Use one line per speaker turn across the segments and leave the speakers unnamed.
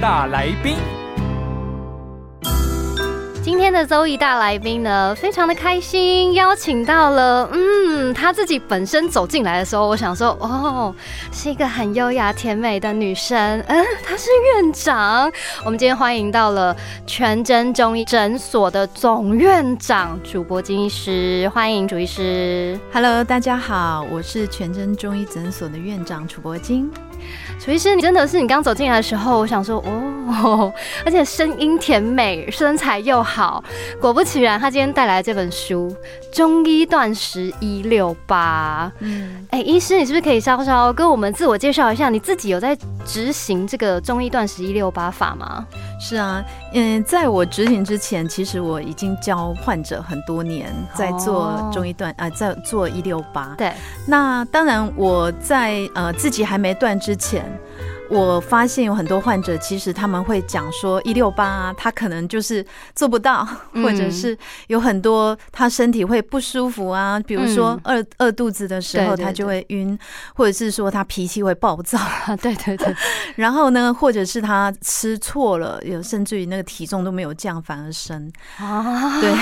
大来宾，
今天的 Zoe 大来宾呢，非常的开心，邀请到了，嗯，她自己本身走进来的时候，我想说，哦，是一个很优雅甜美的女生，嗯，她是院长。我们今天欢迎到了全真中医诊所的总院长主播金医师，欢迎主医师。
Hello，大家好，我是全真中医诊所的院长楚博金。
楚医师，你真的是你刚走进来的时候，我想说哦，而且声音甜美，身材又好。果不其然，他今天带来这本书《中医断食一六八》。
嗯，
哎，医师，你是不是可以稍稍跟我们自我介绍一下，你自己有在执行这个中医断食一六八法吗？
是啊，嗯，在我执行之前，其实我已经教患者很多年，在做中医断啊、呃，在做一六八。
对，
那当然我在呃自己还没断之前。我发现有很多患者，其实他们会讲说一六八啊，他可能就是做不到，
嗯。
或者是有很多他身体会不舒服啊，比如说饿饿肚子的时候，他就会晕，或者是说他脾气会暴躁，
对 对对，
然后呢，或者是他吃错了，有甚至于那个体重都没有降，反而升。
啊，
对，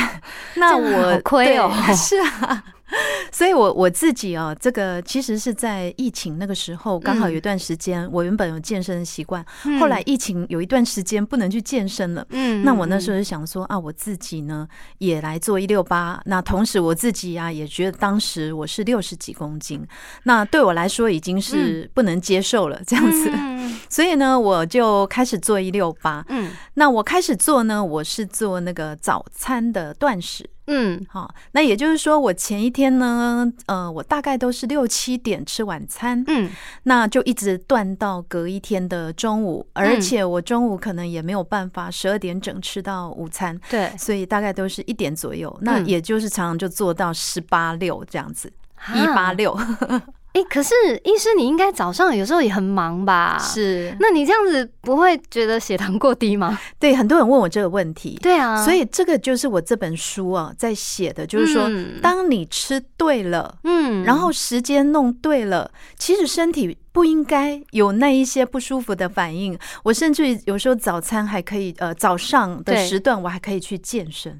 那我
好亏哦。
是啊。所以我，我自己啊，这个其实是在疫情那个时候，刚好有一段时间，我原本有健身的习惯，后来疫情有一段时间不能去健身了，
嗯
那我那时候就想说啊，我自己呢也来做一六八，那同时我自己啊也觉得当时我是六十几公斤，那对我来说已经是不能接受了这样子，
嗯。
所以呢，我就开始做一六八。
嗯。
那我开始做呢，我是做那个早餐的断食。
嗯。
好，那也就是说，我前一天呢，呃，我大概都是六七点吃晚餐，
嗯。
那就一直断到隔一天的中午，而且我中午可能也没有办法十二点整吃到午餐，
对，
所以大概都是一点左右。那
嗯。
也就是常常就做到十八六这样子，
啊
一八六
哎、可是医师，你应该早上有时候也很忙吧？。
是。
那你这样子不会觉得血糖过低吗？
对，很多人问我这个问题，
对啊，
所以这个就是我这本书啊在写的，就是说
嗯，
当你吃对了。
嗯
然后时间弄对了，其实身体不应该有那一些不舒服的反应。我甚至有时候早餐还可以，呃，早上的时段我还可以去健身，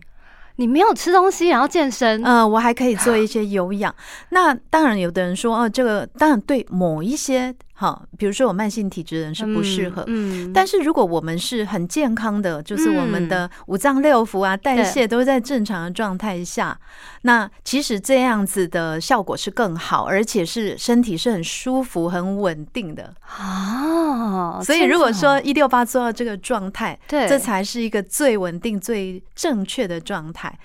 你没有吃东西，然后健身，
呃，我还可以做一些有氧。那当然，有的人说，哦，这个当然对某一些好，比如说有慢性体质的人是不适合。
嗯，
但是如果我们是很健康的，就是我们的五脏六腑啊、代谢都在正常的状态下，那其实这样子的效果是更好，而且是身体是很舒服、很稳定的。
啊，
所以如果说一六八做到这个状态，
对
这才是一个最稳定、最正确的状态。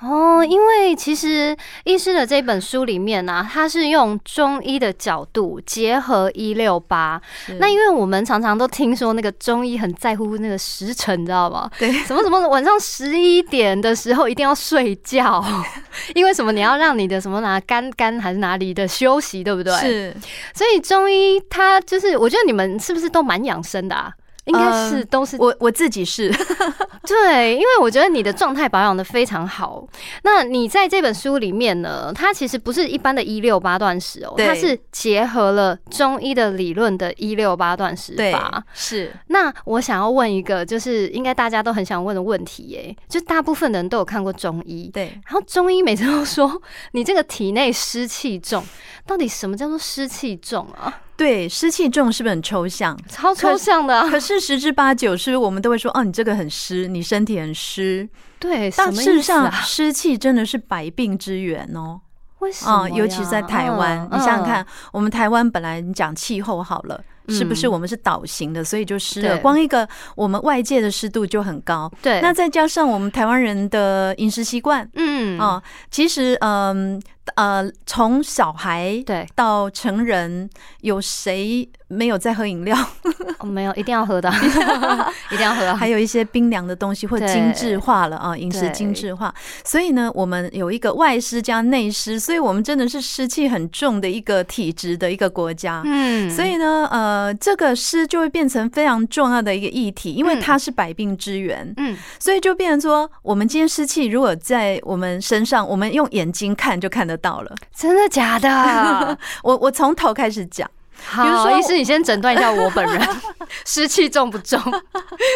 哦，因为其实医师的这本书里面呢、他是用中医的角度结合一六八。那因为我们常常都听说那个中医很在乎那个时辰，你知道吗？
对
什么什么晚上十一点的时候一定要睡觉，因为什么你要让你的什么哪肝肝还是哪里的休息，对不对？。
是
所以中医它就是，我觉得你们是不是都蛮养生的啊？应该是
呃
都是
我我自己是
对，因为我觉得你的状态保养的非常好。那你在这本书里面呢，它其实不是一般的一六八断食哦，它是结合了中医的理论的一六八断食
对
法。
是
那我想要问一个，就是应该大家都很想问的问题，耶，就大部分人都有看过中医，
对。
然后中医每次都说 你这个体内湿气重，到底什么叫做湿气重啊？
对，湿气重是不是很抽象？
超抽象的、啊，
可是十之八九是不是我们都会说，哦，你这个很湿，你身体很湿。
对，
但事实上？湿气真的是百病之源哦。
为什么呀？
啊、尤其是在台湾，
嗯
你想想，
嗯
看，我们台湾本来你讲气候好了。是不是
嗯。
我们是岛型的，所以就湿了？光一个我们外界的湿度就很高，
对，
那再加上我们台湾人的饮食习惯
嗯。
啊、其实嗯呃，从小孩
对。
到成人，有谁没有在喝饮料？
哦没有，一定要喝的，一定要喝。
还有一些冰凉的东西会精致化了啊，饮食精致化。所以呢，我们有一个外湿加内湿，所以我们真的是湿气很重的一个体质的一个国家。
嗯
所以呢，呃，这个湿就会变成非常重要的一个议题，因为
嗯
它是百病之源。
嗯，
所以就变成说，我们今天湿气如果在我们身上，我们用眼睛看就看得到了。
真的假的？
我我从头开始讲，
好，
比如说
医师，你先诊断一下我本人 湿气重不重？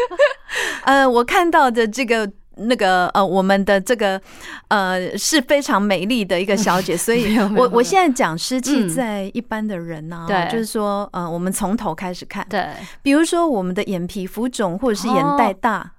呃，我看到的这个。那个呃，我们的这个呃是非常美丽的一个小姐，所以我我现在讲湿气
嗯。
在一般的人呢、
对。
就是说呃，我们从头开始看，
对，
比如说我们的眼皮浮肿或者是眼袋大，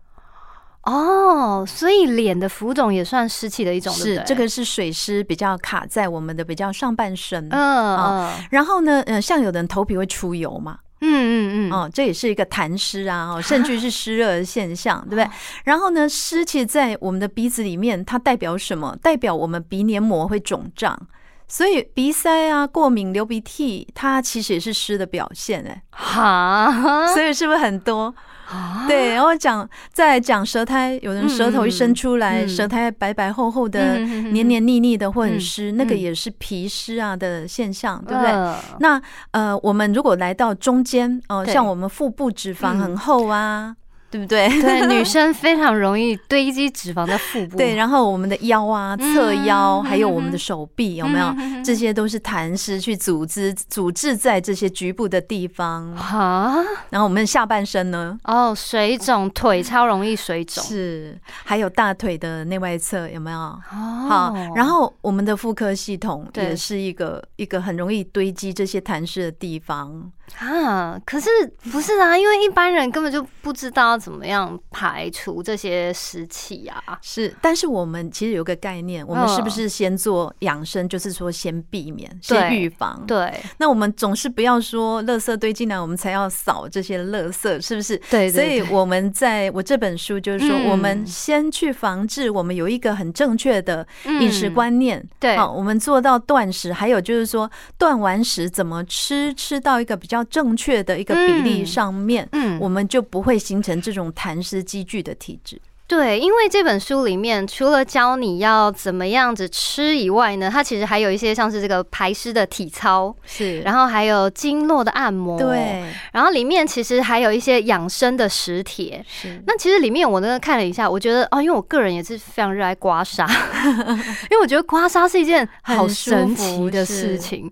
哦，所以脸的浮肿也算湿气的一种，
是这个是水湿比较卡在我们的比较上半身。
嗯
哦
嗯
然后呢，呃，像有的人头皮会出油嘛，
嗯嗯嗯，
哦，这也是一个痰湿啊，哦，甚至是湿热的现象，对不对？
哦
然后呢，湿气在我们的鼻子里面，它代表什么？代表我们鼻黏膜会肿胀，所以鼻塞啊、过敏、流鼻涕，它其实也是湿的表现，哎，
哈，
所以是不是很多？
啊？
对，然后讲再来讲舌苔，有人舌头一伸出来，舌苔白白厚厚的、黏黏腻腻的或很
嗯
湿，那个
嗯。
也是皮湿啊的现象，对不对？
嗯
那呃，我们如果来到中间哦、
对。
像我们腹部脂肪
嗯。
很厚啊，对不对？
对，女生非常容易堆积脂肪在腹部。
对，然后我们的腰啊、
嗯
侧腰，
嗯
还有我们
嗯
的手臂，有没有？这些都是痰湿去组织、组织在这些局部的地方。
哈，
然后我们下半身呢，
哦，水肿，腿超容易水肿。
是还有大腿的内外侧，有没有？
哦，
好，然后我们的妇科系统
对
也是一个一个很容易堆积这些痰湿的地方。
啊，可是不是啊，因为一般人根本就不知道怎么样排除这些湿气啊。
是，但是我们其实有个概念，我们是不是先做养生，就是说先避免、先预防？。
对
那我们总是不要说垃圾堆进来，我们才要扫这些垃圾，是不是？
对，
所以我们在我这本书就是说，
嗯
我们先去防治，我们有一个很正确的饮食
嗯
观念。
对
好，我们做到断食，还有就是说断完食怎么吃，吃到一个比较正确的一个比例
嗯
上面，
嗯
我们就不会形成这种痰湿积聚的体质。
对，因为这本书里面除了教你要怎么样子吃以外呢，它其实还有一些像是这个排湿的体操，
是
然后还有经络的按摩，，
对，
然后里面其实还有一些养生的食帖。
是
那其实里面我呢看了一下，我觉得哦，因为我个人也是非常热爱刮痧，因为我觉得刮痧是一件好
很
神奇的事情。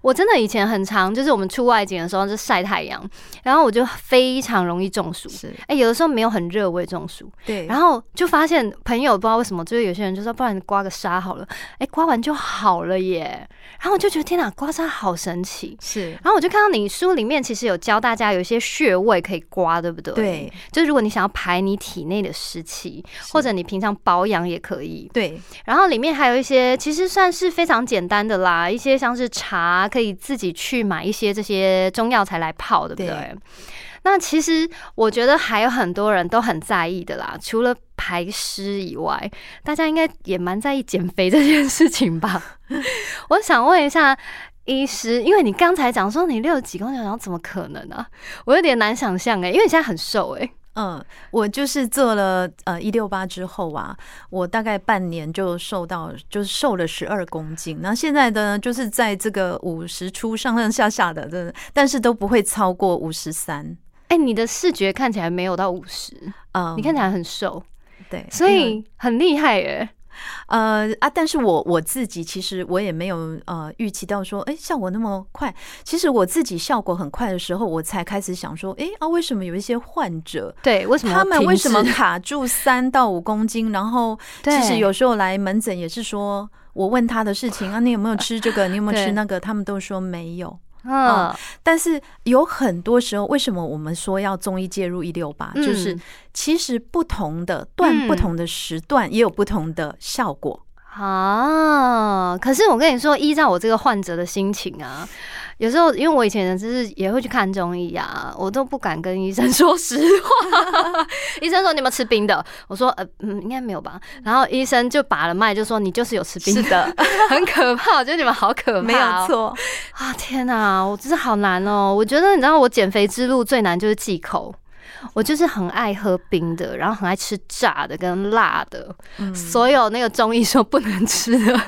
我真的以前很常，就是我们出外景的时候就晒太阳，然后我就非常容易中暑。
是，
哎、有的时候没有很热，我也中暑。
对，
然后就发现朋友不知道为什么，就是有些人就说，不然你刮个痧好了，哎、刮完就好了耶。然后我就觉得天哪，刮痧好神奇。
是，
然后我就看到你书里面其实有教大家有一些穴位可以刮，对不对？
对，
就是如果你想要排你体内的湿气，或者你平常保养也可以。
对，
然后里面还有一些其实算是非常简单的啦，一些像是茶，可以自己去买一些这些中药材来泡，对不对？
对
那其实我觉得还有很多人都很在意的啦，除了排湿以外，大家应该也蛮在意减肥这件事情吧？我想问一下。医师，因为你刚才讲说你六十几公斤，然后怎么可能啊？我有点难想象哎、因为你现在很瘦哎、
嗯，我就是做了呃一六八之后啊，我大概半年就瘦到就是瘦了十二公斤。那现在的呢，就是在这个五十出上上下下的，真的，但是都不会超过五十三。
哎、你的视觉看起来没有到五十，
嗯，
你看起来很瘦，
对，
所以很厉害耶。
呃啊，但是我我自己其实我也没有呃预期到说，哎、效果那么快。其实我自己效果很快的时候，我才开始想说，哎、啊，为什么有一些患者
对，为什么
他们为什么卡住三到五公斤？然后 其实有时候来门诊也是说，我问他的事情啊，你有没有吃这个？你有没有吃那个？他们都说没有。
嗯
但是有很多时候，为什么我们说要中医介入一六八？
嗯
就是其实不同的段、
嗯
不同的时段也有不同的效果。
啊，可是我跟你说，依照我这个患者的心情啊，有时候因为我以前就是也会去看中医啊，我都不敢跟医生说实话。医生说你有没有吃冰的？我说呃嗯，应该没有吧。然后医生就把了脉，就说你就是有吃冰的，很可怕。我觉得你们好可怕，
没有错
啊！天哪，我真是好难哦。我觉得你知道，我减肥之路最难就是忌口。我就是很爱喝冰的，然后很爱吃炸的跟辣的，所有那个中医说不能吃的，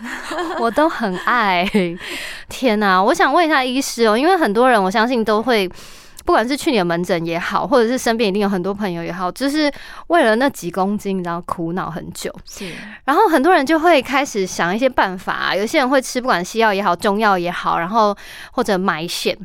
我都很爱。天哪，我想问一下医师哦，因为很多人我相信都会，不管是去你的门诊也好，或者是身边一定有很多朋友也好，就是为了那几公斤，然后苦恼很久。
是，
然后很多人就会开始想一些办法，有些人会吃不管西药也好，中药也好，然后或者埋线。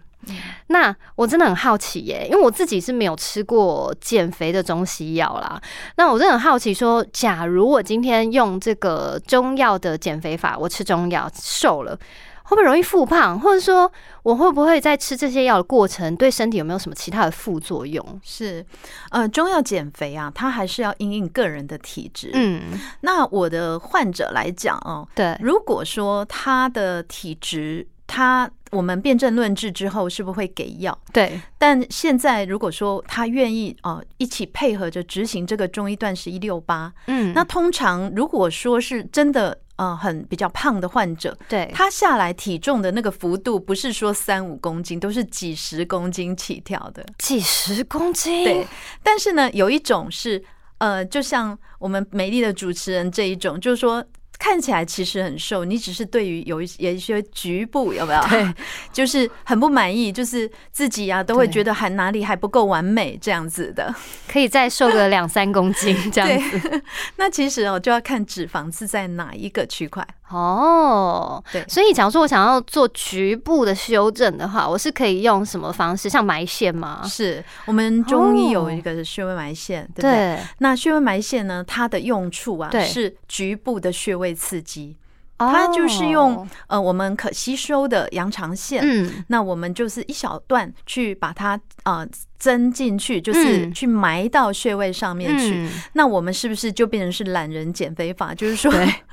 那我真的很好奇耶，因为我自己是没有吃过减肥的中西药啦。那我真的很好奇，说假如我今天用这个中药的减肥法，我吃中药瘦了，会不会容易复胖？或者说我会不会在吃这些药的过程，对身体有没有什么其他的副作用？
是，呃，中药减肥啊，它还是要因应个人的体质。
嗯，
那我的患者来讲哦，
对，
如果说他的体质，他我们辩证论治之后，是不是会给药？
对。
但现在如果说他愿意哦，一起配合着执行这个中医断食一六八，
嗯，
那通常如果说是真的呃很比较胖的患者，
对，
他下来体重的那个幅度不是说三五公斤，都是几十公斤起跳的，
几十公斤。
对。但是呢，有一种是呃，就像我们美丽的主持人这一种，就是说。看起来其实很瘦，你只是对于有一有一些局部有没有？
对，
就是很不满意，就是自己啊都会觉得还哪里还不够完美这样子的，
可以再瘦个两三公斤这样子。
那其实哦就要看脂肪是在哪一个区块
哦。
对，
所以假如说我想要做局部的修正的话，我是可以用什么方式？像埋线吗？
是我们中医有一个穴位埋线，对不对？那穴位埋线呢，它的用处啊是局部的穴位。刺激，它就是用呃我们可吸收的羊肠线，
嗯，
那我们就是一小段去把它呃增进去，就是去埋到穴位上面去。那我们是不是就变成是懒人减肥法？就是说。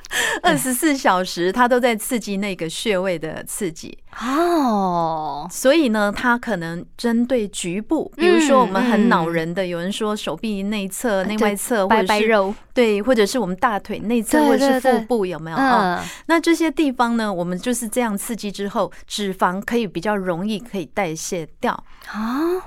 二十四小时，它都在刺激那个穴位的刺激
哦，
所以呢，它可能针对局部，比如说我们很恼人的，有人说手臂内侧、内外侧，
白白肉，
对，或者是我们大腿内侧，或者是腹部，有没有啊？那这些地方呢，我们就是这样刺激之后，脂肪可以比较容易可以代谢掉
啊。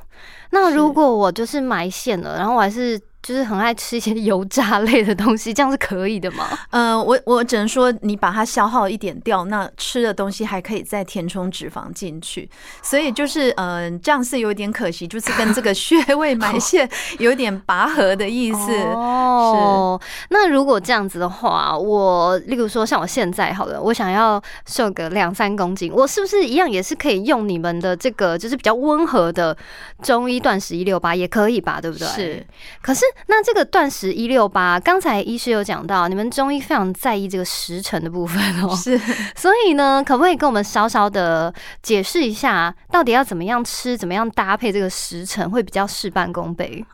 那如果我就是埋线了，然后我还是。就是很爱吃一些油炸类的东西，这样是可以的吗？
呃，我我只能说你把它消耗一点掉，那吃的东西还可以再填充脂肪进去，所以就是嗯，这样是有点可惜，就是跟这个穴位埋线有点拔河的意思。
哦，那如果这样子的话，我例如说像我现在好了，我想要瘦个两三公斤，我是不是一样也是可以用你们的这个就是比较温和的中医断食一六八也可以吧？对不对？
是，
可是。那这个断食一六八，刚才医师有讲到，你们中医非常在意这个时辰的部分哦。
是，
所以呢，可不可以跟我们稍稍的解释一下，到底要怎么样吃，怎么样搭配这个时辰会比较事半功倍？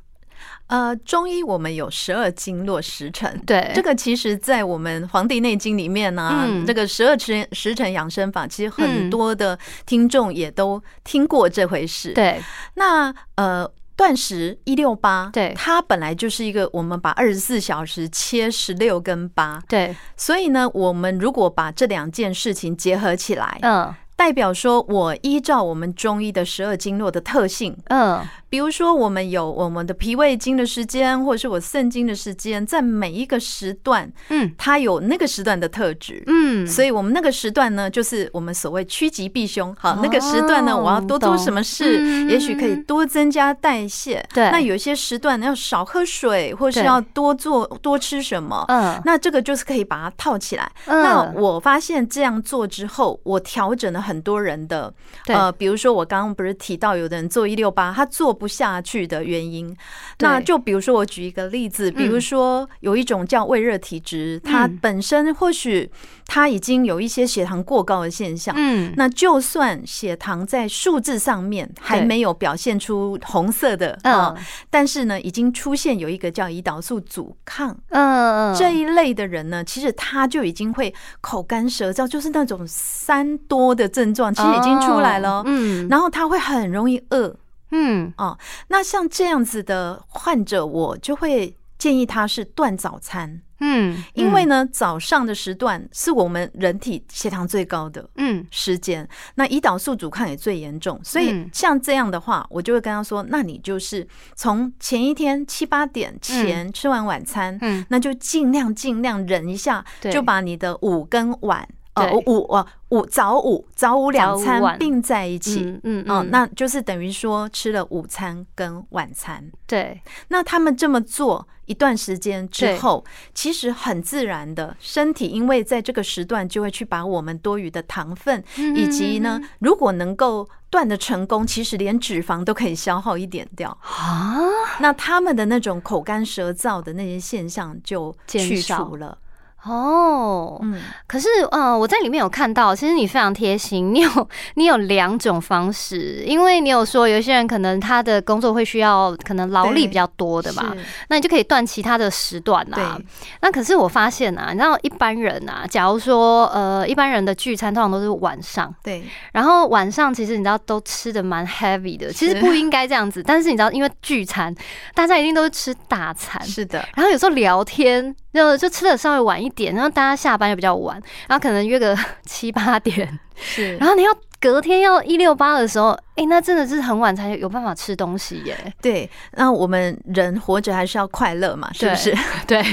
呃，中医我们有十二经络时辰，
对，
这个其实在我们《黄帝内经》里面呢，这个十二时时辰养生法，其实很多的听众也都听过这回事。
对，
那呃。断食一六八，
对，
它本来就是一个我们把二十四小时切十六跟八，
对，
所以呢，我们如果把这两件事情结合起来，
嗯，
代表说我依照我们中医的十二经络的特性，
嗯。
比如说，我们有我们的脾胃经的时间，或者是我肾经的时间，在每一个时段，
嗯，
它有那个时段的特质，
嗯，
所以我们那个时段呢，就是我们所谓趋吉避凶。好，那个时段呢，我要多做什么事，也许可以多增加代谢。
对，
那有些时段要少喝水，或是要多做多吃什么，
嗯，
那这个就是可以把它套起来。那我发现这样做之后，我调整了很多人的，呃，比如说我刚刚不是提到有的人做一六八，他做不。不下去的原因。那就比如说，我举一个例子，比如说有一种叫胃热体质，它本身或许它已经有一些血糖过高的现象。嗯，那就算血糖在数字上面还没有表现出红色的啊，但是呢，已经出现有一个叫胰岛素阻抗。嗯，这一类的人呢，其实他就已经会口干舌燥，就是那种三多的症状，其实已经出来了。嗯，然后他会很容易饿。嗯。哦，那像这样子的患者，我就会建议他是断早餐。嗯，因为呢，早上的时段是我们人体血糖最高的嗯。时间，那胰岛素阻抗也最严重，所以像这样的话，我就会跟他说，那你就是从前一天七八点前吃完晚餐，嗯，那就尽量尽量忍一下，就把你的午跟晚。呃，午啊午早午早午两餐并在一起，嗯嗯，那就是等于说吃了午餐跟晚餐。
对，
那他们这么做一段时间之后，其实很自然的，身体因为在这个时段就会去把我们多余的糖分，以及呢，如果能够断的成功，其实连脂肪都可以消耗一点掉啊。那他们的那种口干舌燥的那些现象就去除了。
哦，嗯，可是，呃，我在里面有看到，其实你非常贴心，你有你有两种方式，因为你有说有些人可能他的工作会需要可能劳力比较多的嘛，那你就可以断其他的时段啊。那可是我发现啊，你知道一般人啊，假如说呃一般人的聚餐通常都是晚上，
对，
然后晚上其实你知道都吃的蛮 heavy 的，其实不应该这样子，但是你知道因为聚餐，大家一定都是吃大餐，
是的，
然后有时候聊天就就吃的稍微晚一。点，然后大家下班又比较晚，然后可能约个 七八点，
是，
然后你要隔天要一六八的时候，哎，那真的是很晚才有办法吃东西耶。
对，那我们人活着还是要快乐嘛，是不是？
对。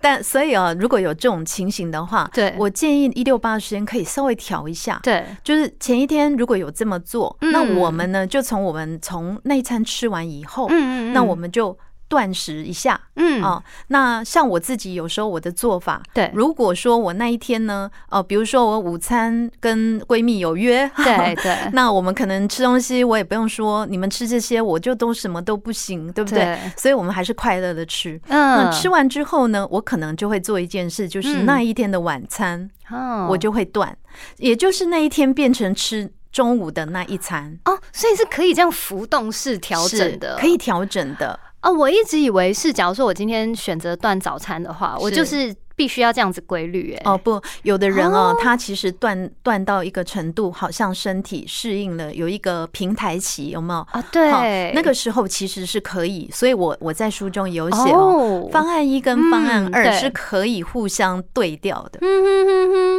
但所以啊，如果有这种情形的话，
对
我建议一六八的时间可以稍微调一下。
对，
就是前一天如果有这么做，那我们呢就从我们从那餐吃完以后，嗯嗯，那我们就。断食一下，嗯。啊，那像我自己有时候我的做法，
对，
如果说我那一天呢，哦，比如说我午餐跟闺蜜有约，
对 对，
那我们可能吃东西，我也不用说你们吃这些，我就都什么都不行，对不对？所以我们还是快乐的吃。嗯，吃完之后呢，我可能就会做一件事，就是那一天的晚餐，哦，我就会断，也就是那一天变成吃中午的那一餐。
哦，所以是可以这样浮动式调整的，
可以调整的。
哦，我一直以为是，假如说我今天选择断早餐的话，我就是必须要这样子规律。哎，
哦不，有的人哦，他其实断断到一个程度，好像身体适应了，有一个平台期，有没有
啊？对，
那个时候其实是可以。所以我我在书中有写哦，方案一跟方案二是可以互相对调的。嗯哼哼
哼。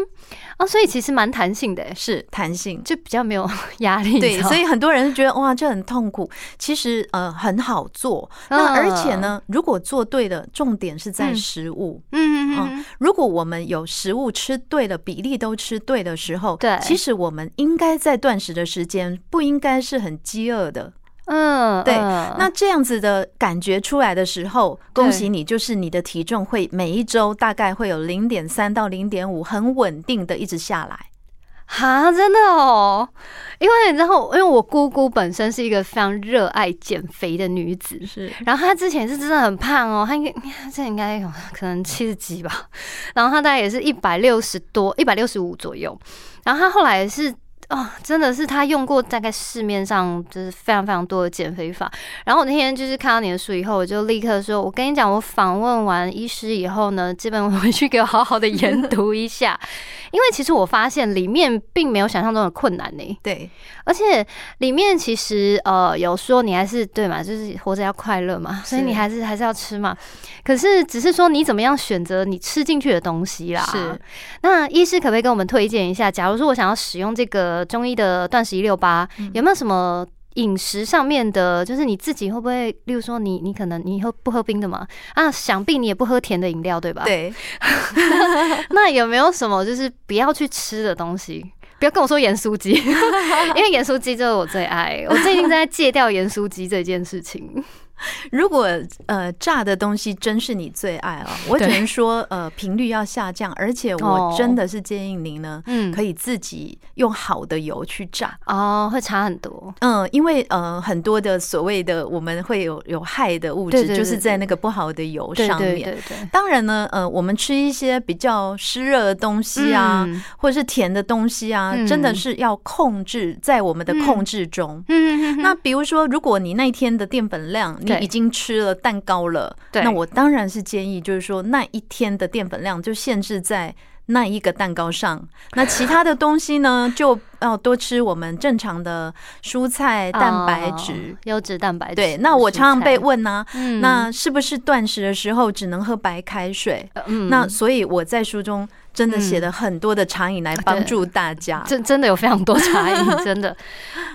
哦，所以其实蛮弹性的，
是弹性，
就比较没有 压力。
对，所以很多人觉得哇，这很痛苦。其实呃很好做。那而且呢，如果做对的，重点是在食物。嗯嗯嗯。如果我们有食物吃对的，比例都吃对的时候，
对，
其实我们应该在断食的时间不应该是很饥饿的。嗯，对，那这样子的感觉出来的时候，恭喜你，就是你的体重会每一周大概会有零点三到零点五，很稳定的一直下来。
哈，真的哦，因为然后因为我姑姑本身是一个非常热爱减肥的女子，
是，
然后她之前是真的很胖哦，她应该这应该有可能七十几吧，然后她大概也是一百六十多，一百六十五左右，然后她后来是。哦，真的是他用过大概市面上就是非常非常多的减肥法。然后我那天就是看到你的书以后，我就立刻说：“我跟你讲，我访问完医师以后呢，基本回去给我好好的研 读一下，因为其实我发现里面并没有想象中的困难呢。
对，
而且里面其实呃有说你还是对嘛，就是活着要快乐嘛，所以你还是还是要吃嘛。可是只是说你怎么样选择你吃进去的东西啦。
是，
那医师可不可以跟我们推荐一下？假如说我想要使用这个。中医的断食一六八有没有什么饮食上面的？就是你自己会不会，例如说你你可能你喝不喝冰的嘛？啊，想必你也不喝甜的饮料对吧？
对。
那有没有什么就是不要去吃的东西？不要跟我说盐酥鸡，因为盐酥鸡就是我最爱。我最近在戒掉盐酥鸡这件事情。
如果呃炸的东西真是你最爱啊，我只能说呃频率要下降，而且我
哦
真的是建议您呢，
嗯
可以自己用好的油去炸。
哦，会差很多。
嗯，因为呃很多的所谓的我们会有有害的物质，就是在那个不好的油上面。
对对对，
当然呢，呃，我们吃一些比较湿热的东西啊，
嗯
或者是甜的东西啊，
嗯
真的是要控制在我们的控制中。
嗯
那比如说，如果你那一天的淀粉量已经吃了蛋糕了，
对。
那我当然是建议，就是说那一天的淀粉量就限制在那一个蛋糕上，那其他的东西呢，就要多吃我们正常的蔬菜、蛋白质
哦。优质蛋白质。
对，那我常常被，问呢、
嗯
那是不是断食的时候只能喝白开水？
呃嗯
那所以我在书中真的写了很多的茶饮来帮助大家。
真真的有非常多茶饮，真的。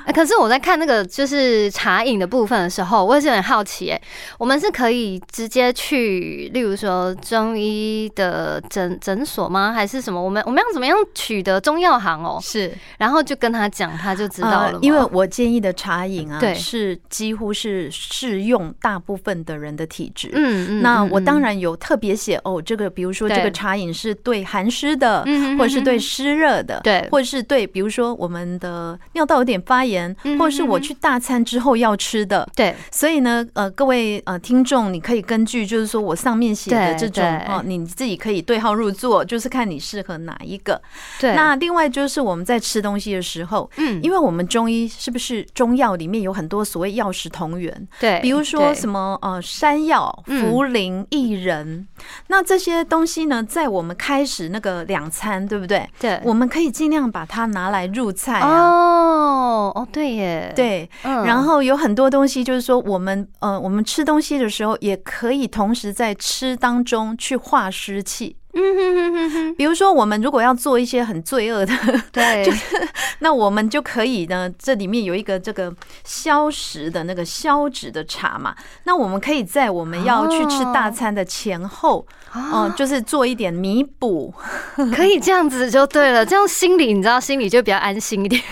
呃可是我在看那个就是茶饮的部分的时候，我也是很好奇，哎，我们是可以直接去，例如说中医的诊诊所吗？还是什么？我们我们要怎么样取得中药行哦？
是
然后就跟他讲，他就知道了、
呃因为我建议的茶饮啊，
对。
是几乎是适用大部分的人的体质。
嗯嗯
那我当
然
然有特别写哦，这个比如说这个茶饮是对寒湿的，
嗯
或者是对湿热的，
对。
或者是对比如说我们的尿道有点发炎，
嗯
或者是我去大餐之后要吃的。
对。
所以呢，呃，各位呃听众，你可以根据就是说我上面写的这种哦，你自己可以对号入座，就是看你适合哪一个。
对，
那另外就是我们在吃东西的时候，
嗯。
因为我们中医是不是中药里面有很多所谓药食同源，
对，
比如说什
么
么呃山药、
嗯。
茯苓、薏仁，那这些东西呢，在我们开始那个两餐，对不对？
对，
我们可以尽量把它拿来入菜啊。
哦哦对耶，，
对，
嗯。
然后有很多东西，就是说我们呃，我们吃东西的时候，也可以同时在吃当中去化湿气。
嗯哼哼哼哼，
比如说，我们如果要做一些很罪恶的，
对，
那我们就可以呢，这里面有一个这个消食的那个消脂的茶嘛，那我们可以在我们要去吃大餐的前后，哦、就是做一点弥补。
可以这样子就对了，这样心里你知道心里就比较安心一点。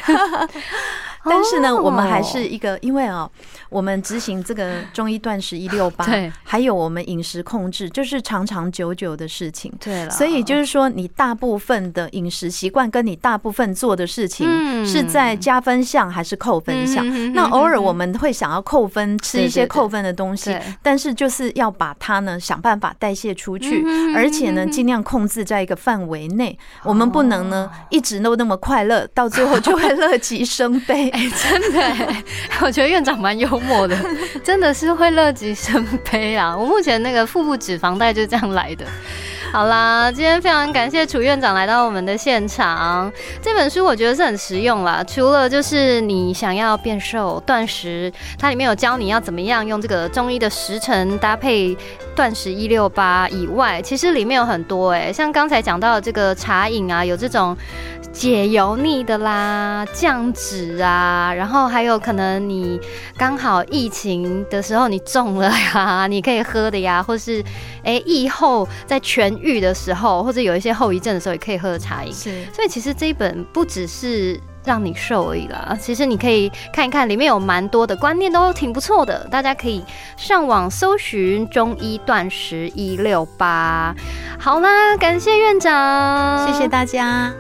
但是呢，
哦
我们还是一个，因为哦，我们执行这个中医断食一六八，
对，
还有我们饮食控制，就是长长久久的事情。
对了，
所以就是说，你大部分的饮食习惯跟你大部分做的事情
嗯。
是在加分项还是扣分项？那偶尔我们会想要扣分，吃一些扣分的东西
对，
但是就是要把它呢想办法代谢出去。而且呢尽量控制在一个范围内。我们不能呢
哦
一直都那么快乐，到最后就会乐极生悲。
哎，真的耶，我觉得院长蛮幽默的，真的是会乐极生悲啊！我目前那个腹部脂肪带就是这样来的。好啦，今天非常感谢楚院长来到我们的现场。这本书我觉得是很实用啦，除了就是你想要变瘦、断食，它里面有教你要怎么样用这个中医的时辰搭配断食一六八以外，其实里面有很多哎、像刚才讲到的这个茶饮啊，有这种解油腻的啦、降脂啊，然后还有可能你刚好疫情的时候你中了呀，你可以喝的呀，或是哎疫后在痊愈的时候，或者有一些后遗症的时候也可以喝的茶饮。
是
所以其实这一本不只是让你瘦而已啦，其实你可以看一看，里面有蛮多的观念都挺不错的，大家可以上网搜寻中医断食一六八。好啦，感谢院长，
谢谢大家。